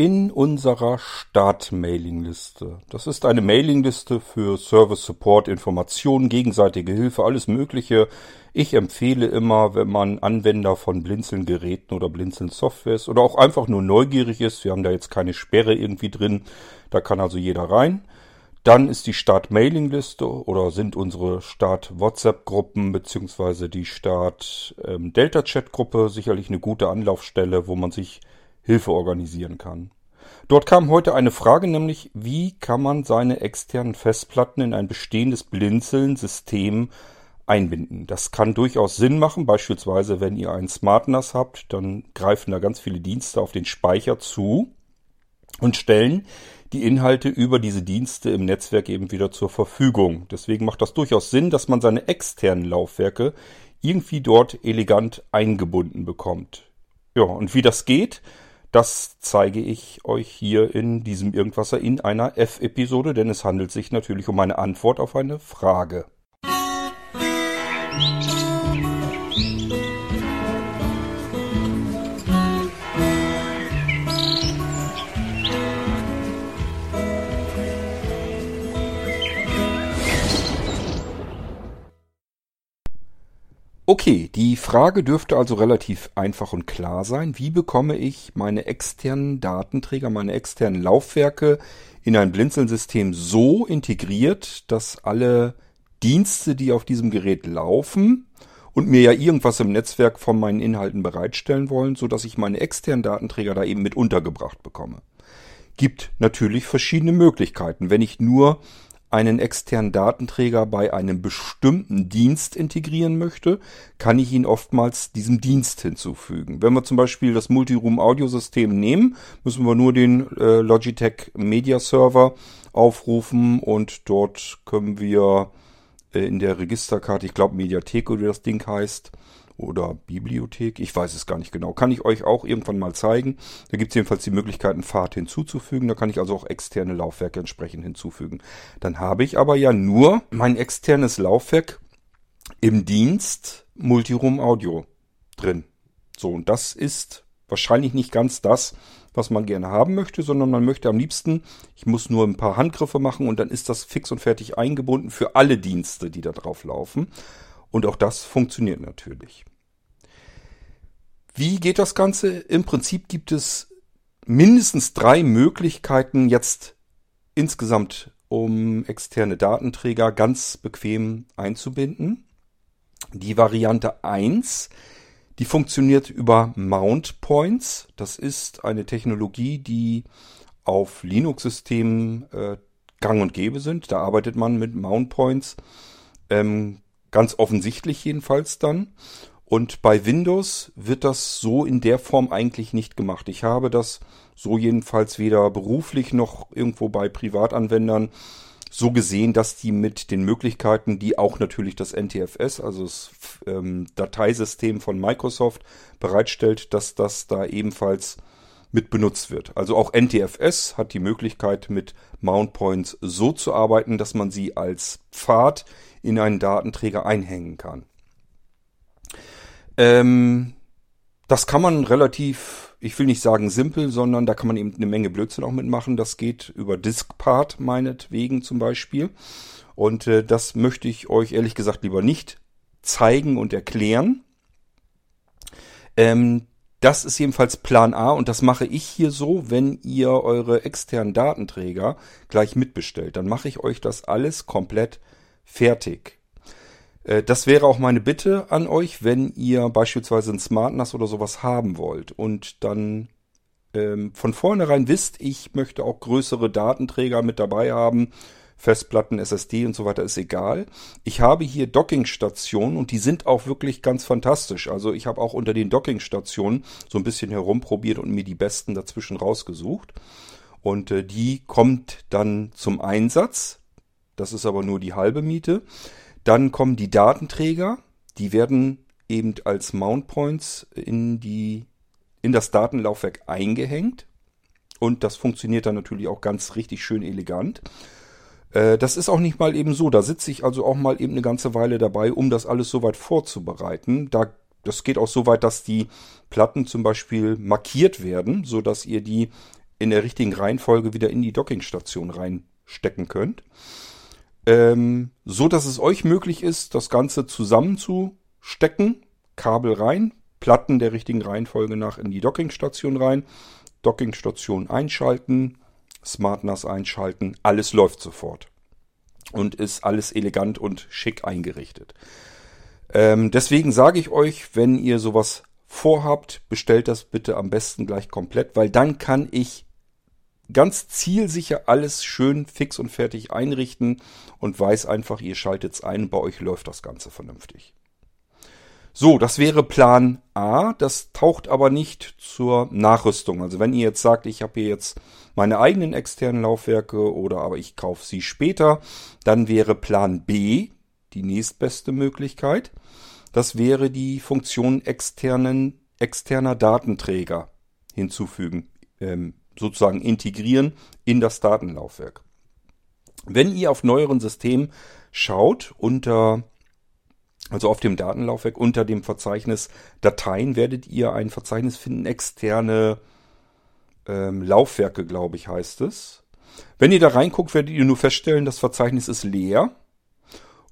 in unserer Start-Mailingliste. Das ist eine Mailingliste für Service Support, Informationen, gegenseitige Hilfe, alles Mögliche. Ich empfehle immer, wenn man Anwender von Blinzeln-Geräten oder Blinzeln-Software ist oder auch einfach nur neugierig ist, wir haben da jetzt keine Sperre irgendwie drin, da kann also jeder rein. Dann ist die Start-Mailing-Liste oder sind unsere Start-WhatsApp-Gruppen beziehungsweise die Start-Delta-Chat-Gruppe sicherlich eine gute Anlaufstelle, wo man sich Hilfe organisieren kann. Dort kam heute eine Frage, nämlich wie kann man seine externen Festplatten in ein bestehendes Blinzeln-System einbinden. Das kann durchaus Sinn machen, beispielsweise wenn ihr einen Smart NAS habt, dann greifen da ganz viele Dienste auf den Speicher zu und stellen die Inhalte über diese Dienste im Netzwerk eben wieder zur Verfügung. Deswegen macht das durchaus Sinn, dass man seine externen Laufwerke irgendwie dort elegant eingebunden bekommt. Ja, und wie das geht, das zeige ich euch hier in diesem Irgendwasser in einer F-Episode, denn es handelt sich natürlich um eine Antwort auf eine Frage. Okay, die Frage dürfte also relativ einfach und klar sein. Wie bekomme ich meine externen Datenträger, meine externen Laufwerke in ein Blinzeln-System so integriert, dass alle Dienste, die auf diesem Gerät laufen und mir ja irgendwas im Netzwerk von meinen Inhalten bereitstellen wollen, so dass ich meine externen Datenträger da eben mit untergebracht bekomme. Gibt natürlich verschiedene Möglichkeiten. Wenn ich nur einen externen Datenträger bei einem bestimmten Dienst integrieren möchte, kann ich ihn oftmals diesem Dienst hinzufügen. Wenn wir zum Beispiel das Multiroom Audiosystem nehmen, müssen wir nur den äh, Logitech Media Server aufrufen und dort können wir äh, in der Registerkarte, ich glaube Mediathek oder das Ding heißt, oder Bibliothek, ich weiß es gar nicht genau. Kann ich euch auch irgendwann mal zeigen. Da gibt es jedenfalls die Möglichkeit, einen Pfad hinzuzufügen. Da kann ich also auch externe Laufwerke entsprechend hinzufügen. Dann habe ich aber ja nur mein externes Laufwerk im Dienst Multiroom Audio drin. So, und das ist wahrscheinlich nicht ganz das, was man gerne haben möchte, sondern man möchte am liebsten, ich muss nur ein paar Handgriffe machen und dann ist das fix und fertig eingebunden für alle Dienste, die da drauf laufen. Und auch das funktioniert natürlich. Wie geht das Ganze? Im Prinzip gibt es mindestens drei Möglichkeiten jetzt insgesamt, um externe Datenträger ganz bequem einzubinden. Die Variante 1, die funktioniert über Mount Points. Das ist eine Technologie, die auf Linux-Systemen äh, gang und gäbe sind. Da arbeitet man mit Mount Points. Ähm, ganz offensichtlich jedenfalls dann. Und bei Windows wird das so in der Form eigentlich nicht gemacht. Ich habe das so jedenfalls weder beruflich noch irgendwo bei Privatanwendern so gesehen, dass die mit den Möglichkeiten, die auch natürlich das NTFS, also das ähm, Dateisystem von Microsoft bereitstellt, dass das da ebenfalls mit benutzt wird. Also auch NTFS hat die Möglichkeit, mit Mount Points so zu arbeiten, dass man sie als Pfad in einen Datenträger einhängen kann. Ähm, das kann man relativ, ich will nicht sagen simpel, sondern da kann man eben eine Menge Blödsinn auch mitmachen. Das geht über Diskpart meinetwegen zum Beispiel. Und äh, das möchte ich euch ehrlich gesagt lieber nicht zeigen und erklären. Ähm, das ist jedenfalls Plan A und das mache ich hier so, wenn ihr eure externen Datenträger gleich mitbestellt. Dann mache ich euch das alles komplett fertig. Äh, das wäre auch meine Bitte an euch, wenn ihr beispielsweise ein Smart NAS oder sowas haben wollt und dann ähm, von vornherein wisst, ich möchte auch größere Datenträger mit dabei haben, Festplatten, SSD und so weiter ist egal. Ich habe hier Dockingstationen und die sind auch wirklich ganz fantastisch. Also ich habe auch unter den Dockingstationen so ein bisschen herumprobiert und mir die besten dazwischen rausgesucht. Und äh, die kommt dann zum Einsatz. Das ist aber nur die halbe Miete. Dann kommen die Datenträger, die werden eben als Mount Points in die in das Datenlaufwerk eingehängt und das funktioniert dann natürlich auch ganz richtig schön elegant. Äh, das ist auch nicht mal eben so. Da sitze ich also auch mal eben eine ganze Weile dabei, um das alles soweit vorzubereiten. Da, das geht auch so weit, dass die Platten zum Beispiel markiert werden, so dass ihr die in der richtigen Reihenfolge wieder in die Dockingstation reinstecken könnt. Ähm, so dass es euch möglich ist, das Ganze zusammenzustecken. Kabel rein, Platten der richtigen Reihenfolge nach in die Dockingstation rein, Dockingstation einschalten, SmartNAS einschalten, alles läuft sofort. Und ist alles elegant und schick eingerichtet. Ähm, deswegen sage ich euch, wenn ihr sowas vorhabt, bestellt das bitte am besten gleich komplett, weil dann kann ich ganz zielsicher alles schön fix und fertig einrichten und weiß einfach, ihr schaltet es ein, bei euch läuft das Ganze vernünftig. So, das wäre Plan A. Das taucht aber nicht zur Nachrüstung. Also wenn ihr jetzt sagt, ich habe hier jetzt meine eigenen externen Laufwerke oder aber ich kaufe sie später, dann wäre Plan B die nächstbeste Möglichkeit. Das wäre die Funktion externen, externer Datenträger hinzufügen, ähm, sozusagen integrieren in das Datenlaufwerk. Wenn ihr auf neueren Systemen schaut, unter, also auf dem Datenlaufwerk unter dem Verzeichnis Dateien werdet ihr ein Verzeichnis finden, externe ähm, Laufwerke, glaube ich, heißt es. Wenn ihr da reinguckt, werdet ihr nur feststellen, das Verzeichnis ist leer.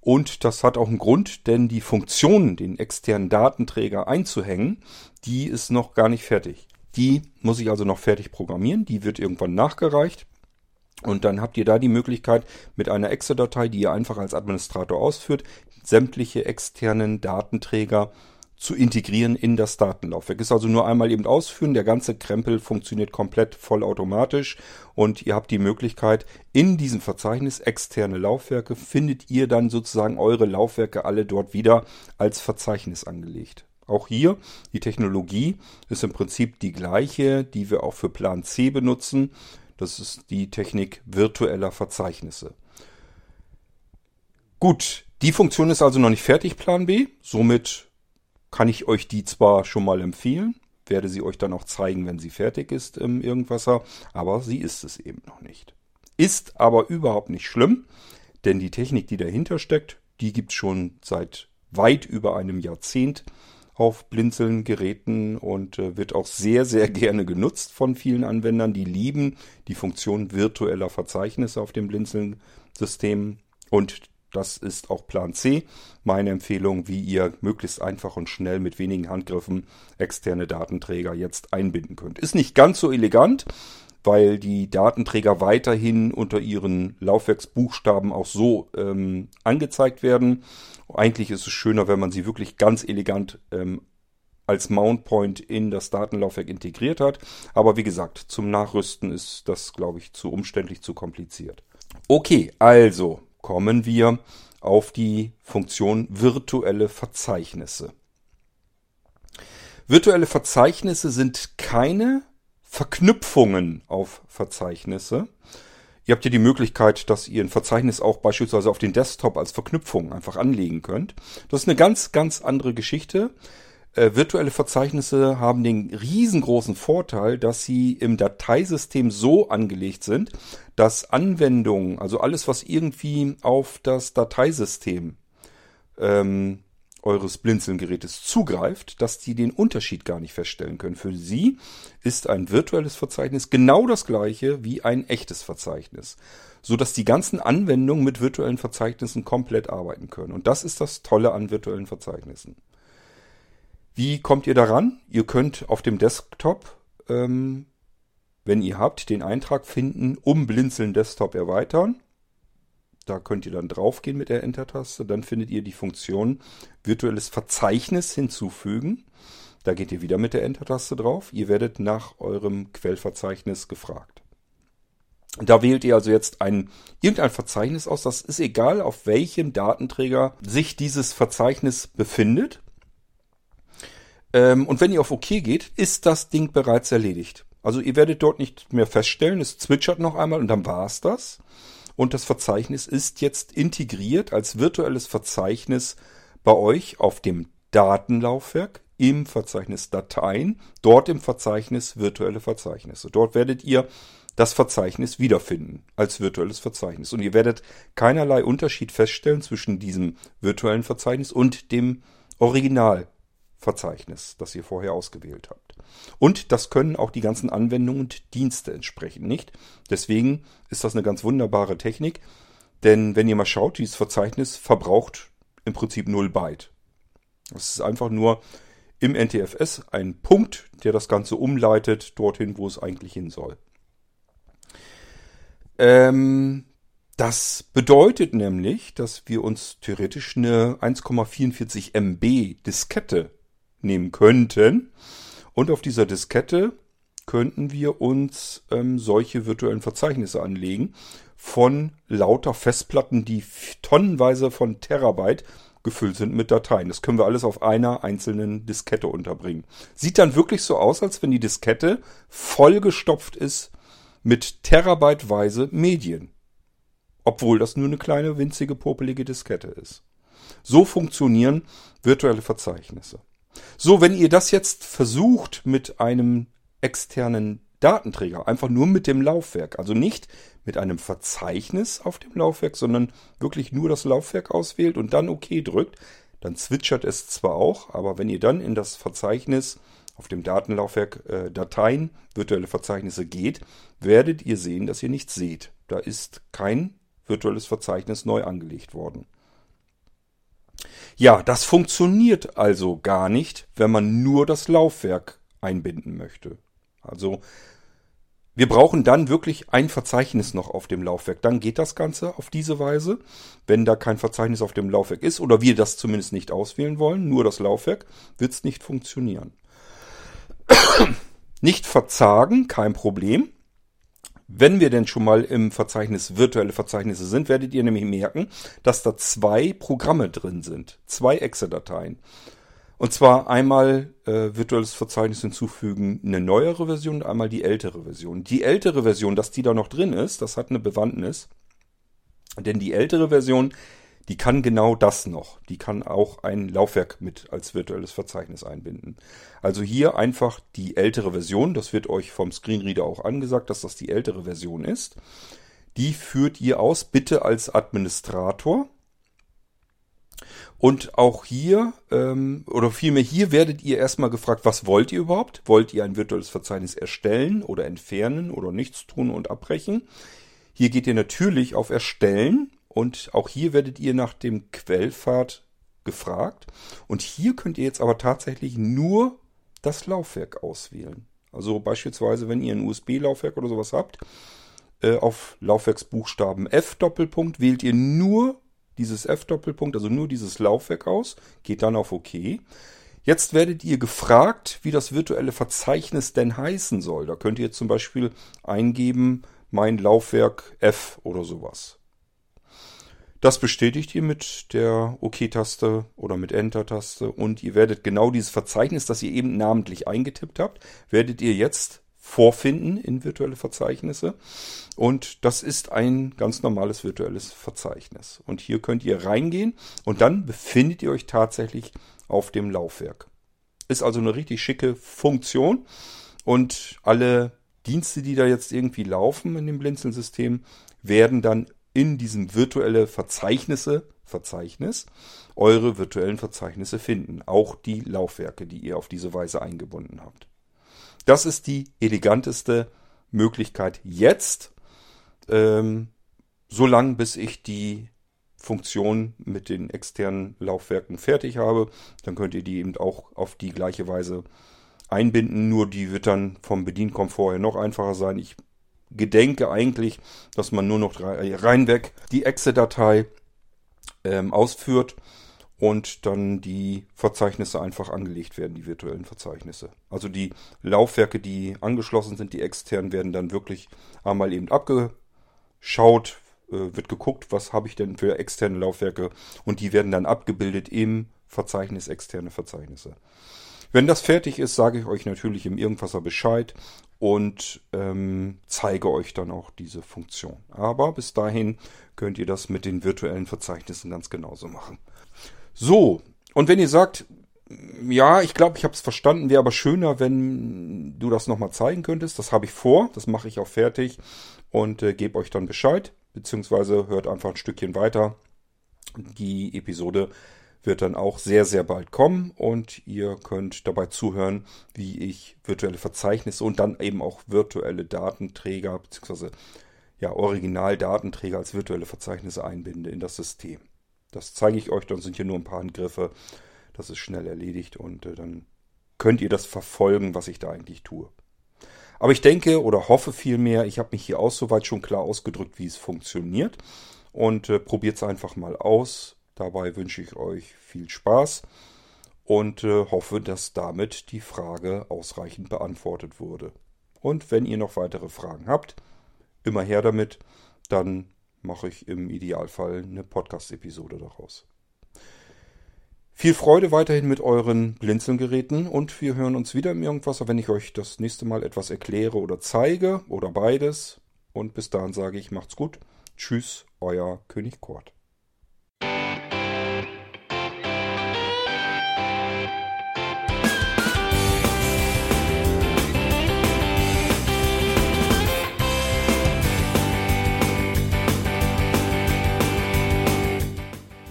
Und das hat auch einen Grund, denn die Funktion, den externen Datenträger einzuhängen, die ist noch gar nicht fertig. Die muss ich also noch fertig programmieren, die wird irgendwann nachgereicht. Und dann habt ihr da die Möglichkeit, mit einer Exe-Datei, die ihr einfach als Administrator ausführt, sämtliche externen Datenträger zu integrieren in das Datenlaufwerk. Ist also nur einmal eben ausführen. Der ganze Krempel funktioniert komplett vollautomatisch und ihr habt die Möglichkeit, in diesem Verzeichnis externe Laufwerke findet ihr dann sozusagen eure Laufwerke alle dort wieder als Verzeichnis angelegt. Auch hier, die Technologie ist im Prinzip die gleiche, die wir auch für Plan C benutzen. Das ist die Technik virtueller Verzeichnisse. Gut, die Funktion ist also noch nicht fertig, Plan B. Somit kann ich euch die zwar schon mal empfehlen, werde sie euch dann auch zeigen, wenn sie fertig ist im Irgendwasser, aber sie ist es eben noch nicht. Ist aber überhaupt nicht schlimm, denn die Technik, die dahinter steckt, die gibt es schon seit weit über einem Jahrzehnt auf Blinzeln-Geräten und äh, wird auch sehr, sehr gerne genutzt von vielen Anwendern. Die lieben die Funktion virtueller Verzeichnisse auf dem Blinzeln-System und das ist auch Plan C. Meine Empfehlung, wie ihr möglichst einfach und schnell mit wenigen Handgriffen externe Datenträger jetzt einbinden könnt. Ist nicht ganz so elegant, weil die Datenträger weiterhin unter ihren Laufwerksbuchstaben auch so ähm, angezeigt werden. Eigentlich ist es schöner, wenn man sie wirklich ganz elegant ähm, als Mountpoint in das Datenlaufwerk integriert hat. Aber wie gesagt, zum Nachrüsten ist das, glaube ich, zu umständlich, zu kompliziert. Okay, also kommen wir auf die Funktion virtuelle Verzeichnisse. Virtuelle Verzeichnisse sind keine Verknüpfungen auf Verzeichnisse. Ihr habt ja die Möglichkeit, dass ihr ein Verzeichnis auch beispielsweise auf den Desktop als Verknüpfung einfach anlegen könnt. Das ist eine ganz, ganz andere Geschichte. Äh, virtuelle Verzeichnisse haben den riesengroßen Vorteil, dass sie im Dateisystem so angelegt sind, dass Anwendungen, also alles, was irgendwie auf das Dateisystem ähm, eures Blinzeln-Gerätes zugreift, dass die den Unterschied gar nicht feststellen können. Für sie ist ein virtuelles Verzeichnis genau das gleiche wie ein echtes Verzeichnis, so dass die ganzen Anwendungen mit virtuellen Verzeichnissen komplett arbeiten können. Und das ist das Tolle an virtuellen Verzeichnissen. Wie kommt ihr daran? Ihr könnt auf dem Desktop, ähm, wenn ihr habt, den Eintrag finden, um Blinzeln Desktop erweitern. Da könnt ihr dann draufgehen mit der Enter-Taste. Dann findet ihr die Funktion virtuelles Verzeichnis hinzufügen. Da geht ihr wieder mit der Enter-Taste drauf. Ihr werdet nach eurem Quellverzeichnis gefragt. Da wählt ihr also jetzt ein, irgendein Verzeichnis aus. Das ist egal, auf welchem Datenträger sich dieses Verzeichnis befindet. Ähm, und wenn ihr auf OK geht, ist das Ding bereits erledigt. Also ihr werdet dort nicht mehr feststellen, es zwitschert noch einmal und dann war's das. Und das Verzeichnis ist jetzt integriert als virtuelles Verzeichnis bei euch auf dem Datenlaufwerk im Verzeichnis Dateien, dort im Verzeichnis virtuelle Verzeichnisse. Dort werdet ihr das Verzeichnis wiederfinden als virtuelles Verzeichnis. Und ihr werdet keinerlei Unterschied feststellen zwischen diesem virtuellen Verzeichnis und dem Original Verzeichnis, das ihr vorher ausgewählt habt. Und das können auch die ganzen Anwendungen und Dienste entsprechend nicht. Deswegen ist das eine ganz wunderbare Technik. Denn wenn ihr mal schaut, dieses Verzeichnis verbraucht im Prinzip 0 Byte. Das ist einfach nur im NTFS ein Punkt, der das Ganze umleitet dorthin, wo es eigentlich hin soll. Ähm, das bedeutet nämlich, dass wir uns theoretisch eine 1,44 MB Diskette nehmen könnten. Und auf dieser Diskette könnten wir uns ähm, solche virtuellen Verzeichnisse anlegen von lauter Festplatten, die tonnenweise von Terabyte gefüllt sind mit Dateien. Das können wir alles auf einer einzelnen Diskette unterbringen. Sieht dann wirklich so aus, als wenn die Diskette vollgestopft ist mit terabyteweise Medien. Obwohl das nur eine kleine, winzige, popelige Diskette ist. So funktionieren virtuelle Verzeichnisse. So, wenn ihr das jetzt versucht mit einem externen Datenträger, einfach nur mit dem Laufwerk, also nicht mit einem Verzeichnis auf dem Laufwerk, sondern wirklich nur das Laufwerk auswählt und dann OK drückt, dann zwitschert es zwar auch, aber wenn ihr dann in das Verzeichnis auf dem Datenlaufwerk äh, Dateien, virtuelle Verzeichnisse geht, werdet ihr sehen, dass ihr nichts seht. Da ist kein virtuelles Verzeichnis neu angelegt worden. Ja, das funktioniert also gar nicht, wenn man nur das Laufwerk einbinden möchte. Also wir brauchen dann wirklich ein Verzeichnis noch auf dem Laufwerk. Dann geht das Ganze auf diese Weise. Wenn da kein Verzeichnis auf dem Laufwerk ist oder wir das zumindest nicht auswählen wollen, nur das Laufwerk, wird es nicht funktionieren. nicht verzagen, kein Problem. Wenn wir denn schon mal im Verzeichnis virtuelle Verzeichnisse sind, werdet ihr nämlich merken, dass da zwei Programme drin sind. Zwei Exe-Dateien. Und zwar einmal äh, virtuelles Verzeichnis hinzufügen, eine neuere Version und einmal die ältere Version. Die ältere Version, dass die da noch drin ist, das hat eine Bewandtnis. Denn die ältere Version, die kann genau das noch. Die kann auch ein Laufwerk mit als virtuelles Verzeichnis einbinden. Also hier einfach die ältere Version, das wird euch vom Screenreader auch angesagt, dass das die ältere Version ist. Die führt ihr aus, bitte als Administrator. Und auch hier, ähm, oder vielmehr hier werdet ihr erstmal gefragt, was wollt ihr überhaupt? Wollt ihr ein virtuelles Verzeichnis erstellen oder entfernen oder nichts tun und abbrechen? Hier geht ihr natürlich auf Erstellen und auch hier werdet ihr nach dem Quellpfad gefragt. Und hier könnt ihr jetzt aber tatsächlich nur das Laufwerk auswählen. Also beispielsweise, wenn ihr ein USB-Laufwerk oder sowas habt, äh, auf Laufwerksbuchstaben F Doppelpunkt wählt ihr nur dieses F-Doppelpunkt, also nur dieses Laufwerk aus, geht dann auf OK. Jetzt werdet ihr gefragt, wie das virtuelle Verzeichnis denn heißen soll. Da könnt ihr zum Beispiel eingeben, mein Laufwerk F oder sowas. Das bestätigt ihr mit der OK-Taste oder mit Enter-Taste und ihr werdet genau dieses Verzeichnis, das ihr eben namentlich eingetippt habt, werdet ihr jetzt vorfinden in virtuelle Verzeichnisse. Und das ist ein ganz normales virtuelles Verzeichnis. Und hier könnt ihr reingehen und dann befindet ihr euch tatsächlich auf dem Laufwerk. Ist also eine richtig schicke Funktion und alle Dienste, die da jetzt irgendwie laufen in dem Blinzeln-System, werden dann in diesem virtuelle Verzeichnisse, Verzeichnis, eure virtuellen Verzeichnisse finden. Auch die Laufwerke, die ihr auf diese Weise eingebunden habt. Das ist die eleganteste Möglichkeit jetzt, ähm, so lange bis ich die Funktion mit den externen Laufwerken fertig habe. Dann könnt ihr die eben auch auf die gleiche Weise einbinden. Nur die wird dann vom Bedienkomfort her noch einfacher sein. Ich gedenke eigentlich, dass man nur noch reinweg die Exe-Datei ähm, ausführt und dann die Verzeichnisse einfach angelegt werden, die virtuellen Verzeichnisse. Also die Laufwerke, die angeschlossen sind, die externen, werden dann wirklich einmal eben abgeschaut, äh, wird geguckt, was habe ich denn für externe Laufwerke und die werden dann abgebildet im Verzeichnis externe Verzeichnisse. Wenn das fertig ist, sage ich euch natürlich im Irgendwasser Bescheid und ähm, zeige euch dann auch diese Funktion. Aber bis dahin könnt ihr das mit den virtuellen Verzeichnissen ganz genauso machen. So, und wenn ihr sagt, ja, ich glaube, ich habe es verstanden, wäre aber schöner, wenn du das nochmal zeigen könntest. Das habe ich vor, das mache ich auch fertig und äh, gebe euch dann Bescheid, beziehungsweise hört einfach ein Stückchen weiter. Die Episode wird dann auch sehr, sehr bald kommen und ihr könnt dabei zuhören, wie ich virtuelle Verzeichnisse und dann eben auch virtuelle Datenträger bzw. Ja, Originaldatenträger als virtuelle Verzeichnisse einbinde in das System. Das zeige ich euch, dann sind hier nur ein paar Angriffe. Das ist schnell erledigt und äh, dann könnt ihr das verfolgen, was ich da eigentlich tue. Aber ich denke oder hoffe vielmehr, ich habe mich hier auch soweit schon klar ausgedrückt, wie es funktioniert. Und äh, probiert es einfach mal aus. Dabei wünsche ich euch viel Spaß und äh, hoffe, dass damit die Frage ausreichend beantwortet wurde. Und wenn ihr noch weitere Fragen habt, immer her damit, dann mache ich im Idealfall eine Podcast-Episode daraus. Viel Freude weiterhin mit euren Blinzelgeräten und wir hören uns wieder im Irgendwas, wenn ich euch das nächste Mal etwas erkläre oder zeige oder beides. Und bis dahin sage ich, macht's gut. Tschüss, euer König Kurt.